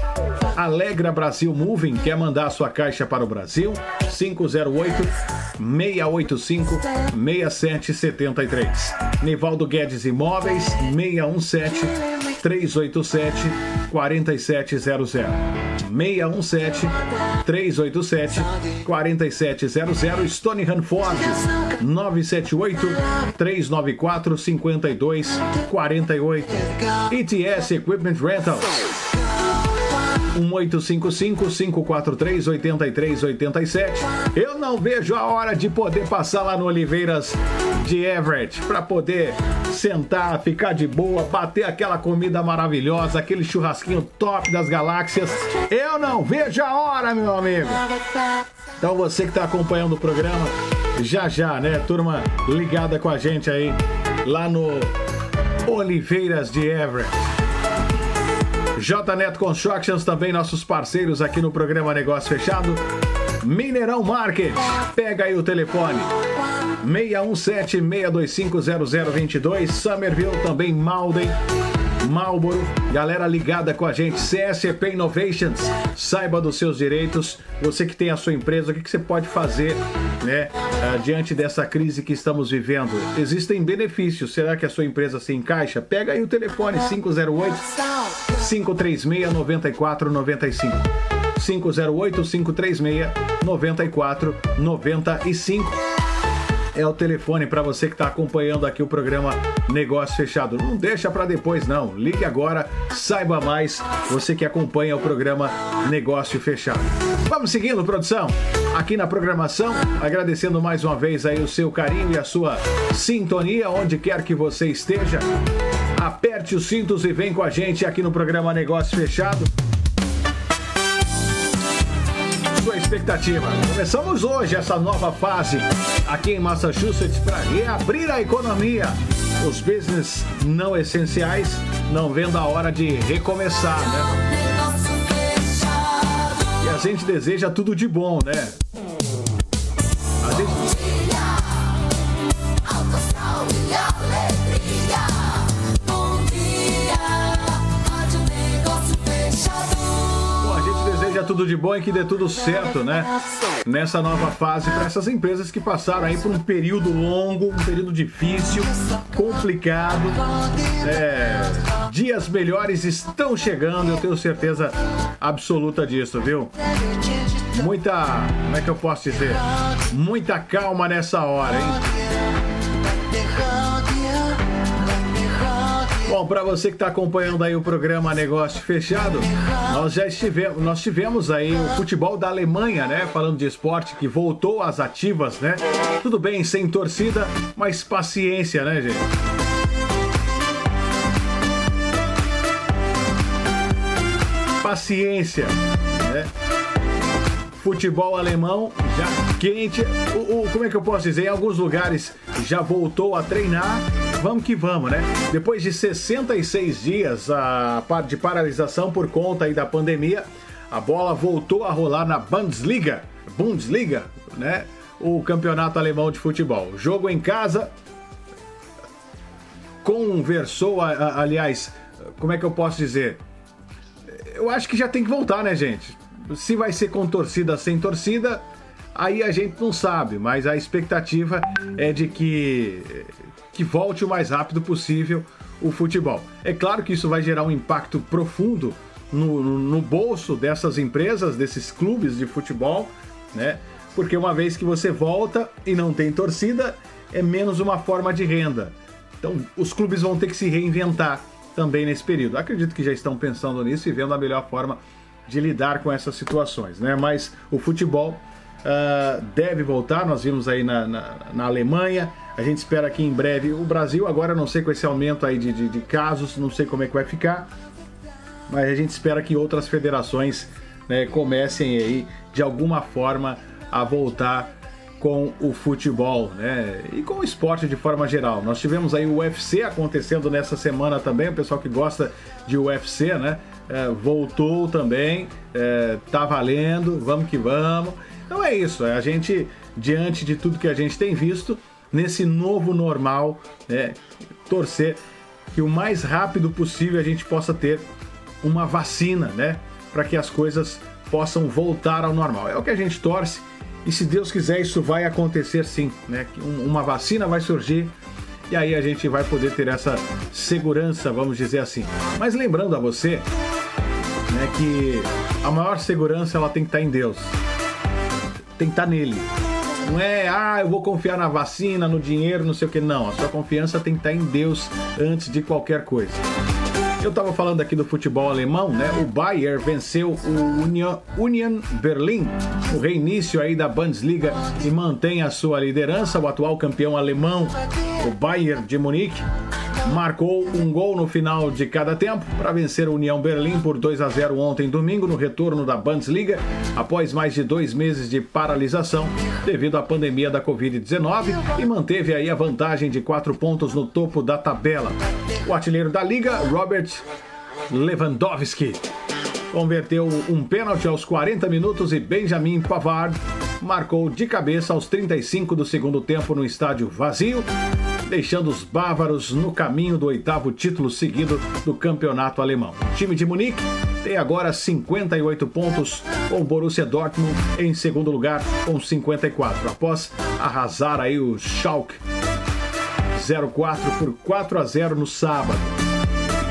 Alegra Brasil Moving, quer mandar sua caixa para o Brasil? 508 685 6773. Nivaldo Guedes Imóveis, 617 387 4700. 617 387 4700. Stone Hanford 978 394 5248. ETS Equipment Rental 1855-543-8387. Eu não vejo a hora de poder passar lá no Oliveiras de Everett para poder sentar, ficar de boa, bater aquela comida maravilhosa, aquele churrasquinho top das galáxias. Eu não vejo a hora, meu amigo. Então você que está acompanhando o programa, já já, né, turma ligada com a gente aí lá no Oliveiras de Everett. JNet Constructions, também nossos parceiros aqui no programa Negócio Fechado. Mineirão Market, pega aí o telefone. 617-625-0022. Somerville, também Malden. Marlboro, galera ligada com a gente, CSP Innovations, saiba dos seus direitos, você que tem a sua empresa, o que, que você pode fazer, né, uh, diante dessa crise que estamos vivendo? Existem benefícios, será que a sua empresa se encaixa? Pega aí o telefone 508 536 9495. 508 536 9495 é o telefone para você que está acompanhando aqui o programa Negócio Fechado. Não deixa para depois não. Ligue agora, saiba mais. Você que acompanha o programa Negócio Fechado. Vamos seguindo, produção. Aqui na programação, agradecendo mais uma vez aí o seu carinho e a sua sintonia onde quer que você esteja. Aperte os cintos e vem com a gente aqui no programa Negócio Fechado. Expectativa. Começamos hoje essa nova fase aqui em Massachusetts para reabrir a economia. Os business não essenciais não vendo a hora de recomeçar, né? E a gente deseja tudo de bom, né? Deseja tudo de bom e que dê tudo certo, né? Nessa nova fase para essas empresas que passaram aí por um período longo, um período difícil, complicado. É, dias melhores estão chegando, eu tenho certeza absoluta disso, viu? Muita, como é que eu posso dizer? Muita calma nessa hora, hein? Bom, para você que está acompanhando aí o programa Negócio Fechado, nós já estivemos, nós tivemos aí o futebol da Alemanha, né? Falando de esporte que voltou às ativas, né? Tudo bem, sem torcida, mas paciência, né, gente? Paciência? Futebol alemão já quente. O, o, como é que eu posso dizer? Em alguns lugares já voltou a treinar vamos que vamos, né? Depois de 66 dias de paralisação por conta aí da pandemia, a bola voltou a rolar na Bundesliga, Bundesliga, né? O campeonato alemão de futebol. Jogo em casa conversou, aliás, como é que eu posso dizer? Eu acho que já tem que voltar, né, gente? Se vai ser com torcida sem torcida, aí a gente não sabe, mas a expectativa é de que que volte o mais rápido possível o futebol. É claro que isso vai gerar um impacto profundo no, no, bolso dessas empresas, desses clubes de futebol, né? Porque uma vez que você volta e não tem torcida, é menos uma forma de renda. Então, os clubes vão ter que se reinventar também nesse período. Acredito que já estão pensando nisso e vendo a melhor forma de lidar com essas situações, né? Mas o futebol uh, deve voltar. Nós vimos aí na, na, na, Alemanha. A gente espera que em breve o Brasil, agora não sei com esse aumento aí de, de, de casos, não sei como é que vai ficar, mas a gente espera que outras federações né, comecem aí de alguma forma a voltar com o futebol, né? E com o esporte de forma geral. Nós tivemos aí o UFC acontecendo nessa semana também, o pessoal que gosta de UFC, né? É, voltou também, é, tá valendo, vamos que vamos. Então é isso, é a gente, diante de tudo que a gente tem visto, nesse novo normal, né, torcer que o mais rápido possível a gente possa ter uma vacina, né? Para que as coisas possam voltar ao normal. É o que a gente torce e se Deus quiser, isso vai acontecer sim, né? Uma vacina vai surgir e aí a gente vai poder ter essa segurança, vamos dizer assim. Mas lembrando a você, né, que a maior segurança ela tem que estar em Deus. Tem que estar nele. Não é, ah, eu vou confiar na vacina, no dinheiro, não sei o que. Não, a sua confiança tem que estar em Deus antes de qualquer coisa. Eu estava falando aqui do futebol alemão, né? O Bayern venceu o Union, Union Berlin, o reinício aí da Bundesliga e mantém a sua liderança. O atual campeão alemão, o Bayern de Munique, marcou um gol no final de cada tempo para vencer o União Berlim por 2 a 0 ontem domingo no retorno da Bundesliga após mais de dois meses de paralisação devido à pandemia da Covid-19 e manteve aí a vantagem de quatro pontos no topo da tabela. O artilheiro da liga, Robert Lewandowski, converteu um pênalti aos 40 minutos e Benjamin Pavard marcou de cabeça aos 35 do segundo tempo no estádio vazio deixando os bávaros no caminho do oitavo título seguido do campeonato alemão. O time de Munique tem agora 58 pontos, com o Borussia Dortmund em segundo lugar com 54, após arrasar aí o Schalke 04 por 4 a 0 no sábado.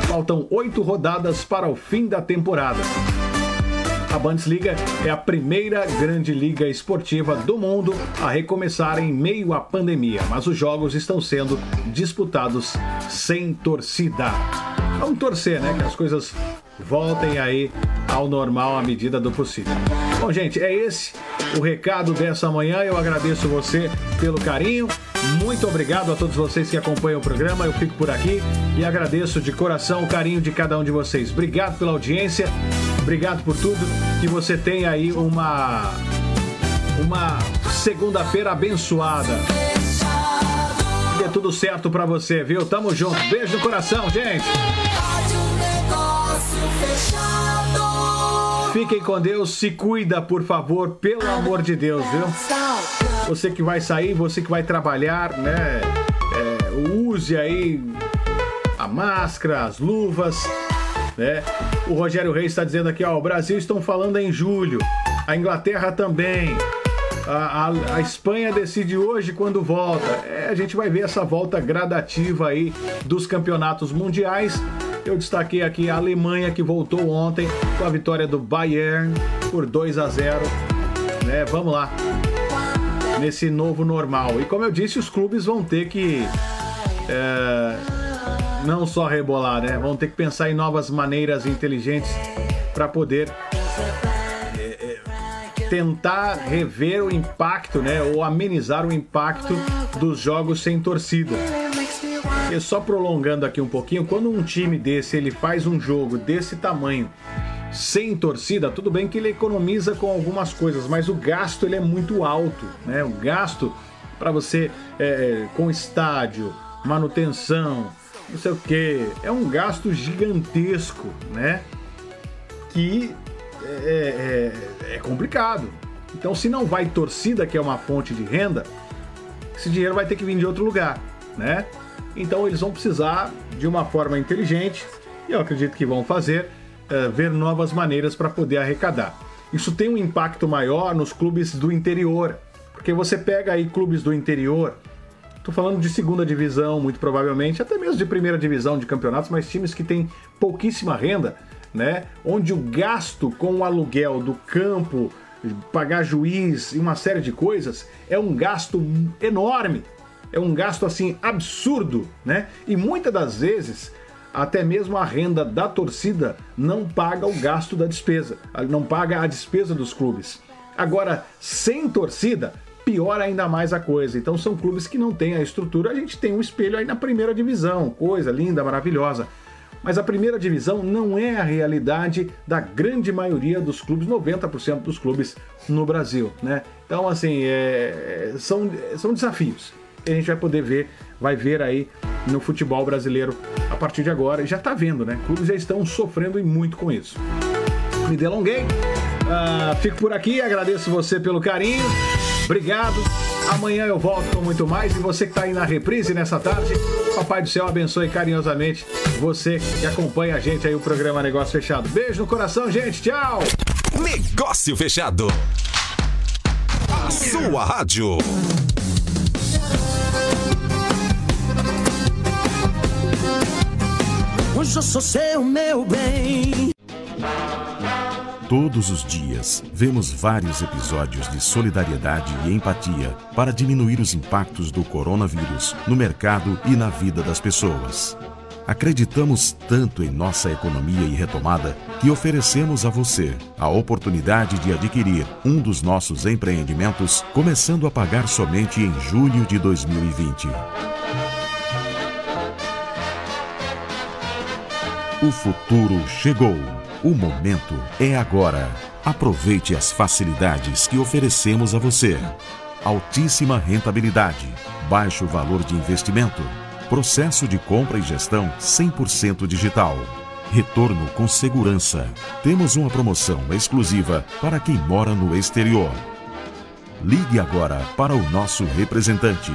Faltam oito rodadas para o fim da temporada. A Bundesliga é a primeira grande liga esportiva do mundo a recomeçar em meio à pandemia, mas os jogos estão sendo disputados sem torcida. Vamos torcer, né, que as coisas voltem aí ao normal à medida do possível. Bom, gente, é esse o recado dessa manhã. Eu agradeço você pelo carinho. Muito obrigado a todos vocês que acompanham o programa. Eu fico por aqui e agradeço de coração o carinho de cada um de vocês. Obrigado pela audiência. Obrigado por tudo. Que você tenha aí uma uma segunda-feira abençoada. Dê tudo certo para você, viu? Tamo junto. Beijo no coração, gente. Fiquem com Deus, se cuida, por favor, pelo amor de Deus, viu? Você que vai sair, você que vai trabalhar, né? É, use aí a máscara, as luvas né? O Rogério Reis está dizendo aqui, ó, o Brasil estão falando em julho, a Inglaterra também. A, a, a, Espanha decide hoje quando volta. É, a gente vai ver essa volta gradativa aí dos campeonatos mundiais. Eu destaquei aqui a Alemanha que voltou ontem com a vitória do Bayern por 2 a 0. Né? Vamos lá. Nesse novo normal. E como eu disse, os clubes vão ter que é, não só rebolar, né? Vão ter que pensar em novas maneiras inteligentes para poder é, é, tentar rever o impacto, né? Ou amenizar o impacto dos jogos sem torcida. E só prolongando aqui um pouquinho, quando um time desse ele faz um jogo desse tamanho sem torcida, tudo bem que ele economiza com algumas coisas, mas o gasto ele é muito alto, né? O gasto para você é, é, com estádio, manutenção, não sei o que. É um gasto gigantesco, né? Que é, é, é, complicado. Então, se não vai torcida, que é uma fonte de renda, esse dinheiro vai ter que vir de outro lugar, né? Então, eles vão precisar, de uma forma inteligente, e eu acredito que vão fazer, é, ver novas maneiras para poder arrecadar. Isso tem um impacto maior nos clubes do interior, porque você pega aí clubes do interior Estou falando de segunda divisão, muito provavelmente, até mesmo de primeira divisão de campeonatos, mas times que têm pouquíssima renda, né? Onde o gasto com o aluguel do campo, pagar juiz e uma série de coisas é um gasto enorme. É um gasto assim absurdo, né? E muitas das vezes até mesmo a renda da torcida não paga o gasto da despesa, não paga a despesa dos clubes. Agora, sem torcida, piora ainda mais a coisa. Então são clubes que não têm a estrutura. A gente tem um espelho aí na primeira divisão, coisa linda, maravilhosa. Mas a primeira divisão não é a realidade da grande maioria dos clubes, 90% dos clubes no Brasil, né? Então, assim, é, são, são desafios. A gente vai poder ver, vai ver aí no futebol brasileiro a partir de agora. E já está vendo, né? Clubes já estão sofrendo e muito com isso. Me delonguei. Uh, fico por aqui, agradeço você pelo carinho. Obrigado. Amanhã eu volto com muito mais. E você que está aí na reprise nessa tarde, Papai do Céu abençoe carinhosamente você que acompanha a gente aí o programa Negócio Fechado. Beijo no coração, gente. Tchau. Negócio Fechado. A sua rádio. Hoje eu sou seu, meu bem. Todos os dias, vemos vários episódios de solidariedade e empatia para diminuir os impactos do coronavírus no mercado e na vida das pessoas. Acreditamos tanto em nossa economia e retomada que oferecemos a você a oportunidade de adquirir um dos nossos empreendimentos, começando a pagar somente em julho de 2020. O futuro chegou. O momento é agora. Aproveite as facilidades que oferecemos a você. Altíssima rentabilidade, baixo valor de investimento, processo de compra e gestão 100% digital. Retorno com segurança. Temos uma promoção exclusiva para quem mora no exterior. Ligue agora para o nosso representante.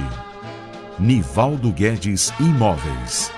Nivaldo Guedes Imóveis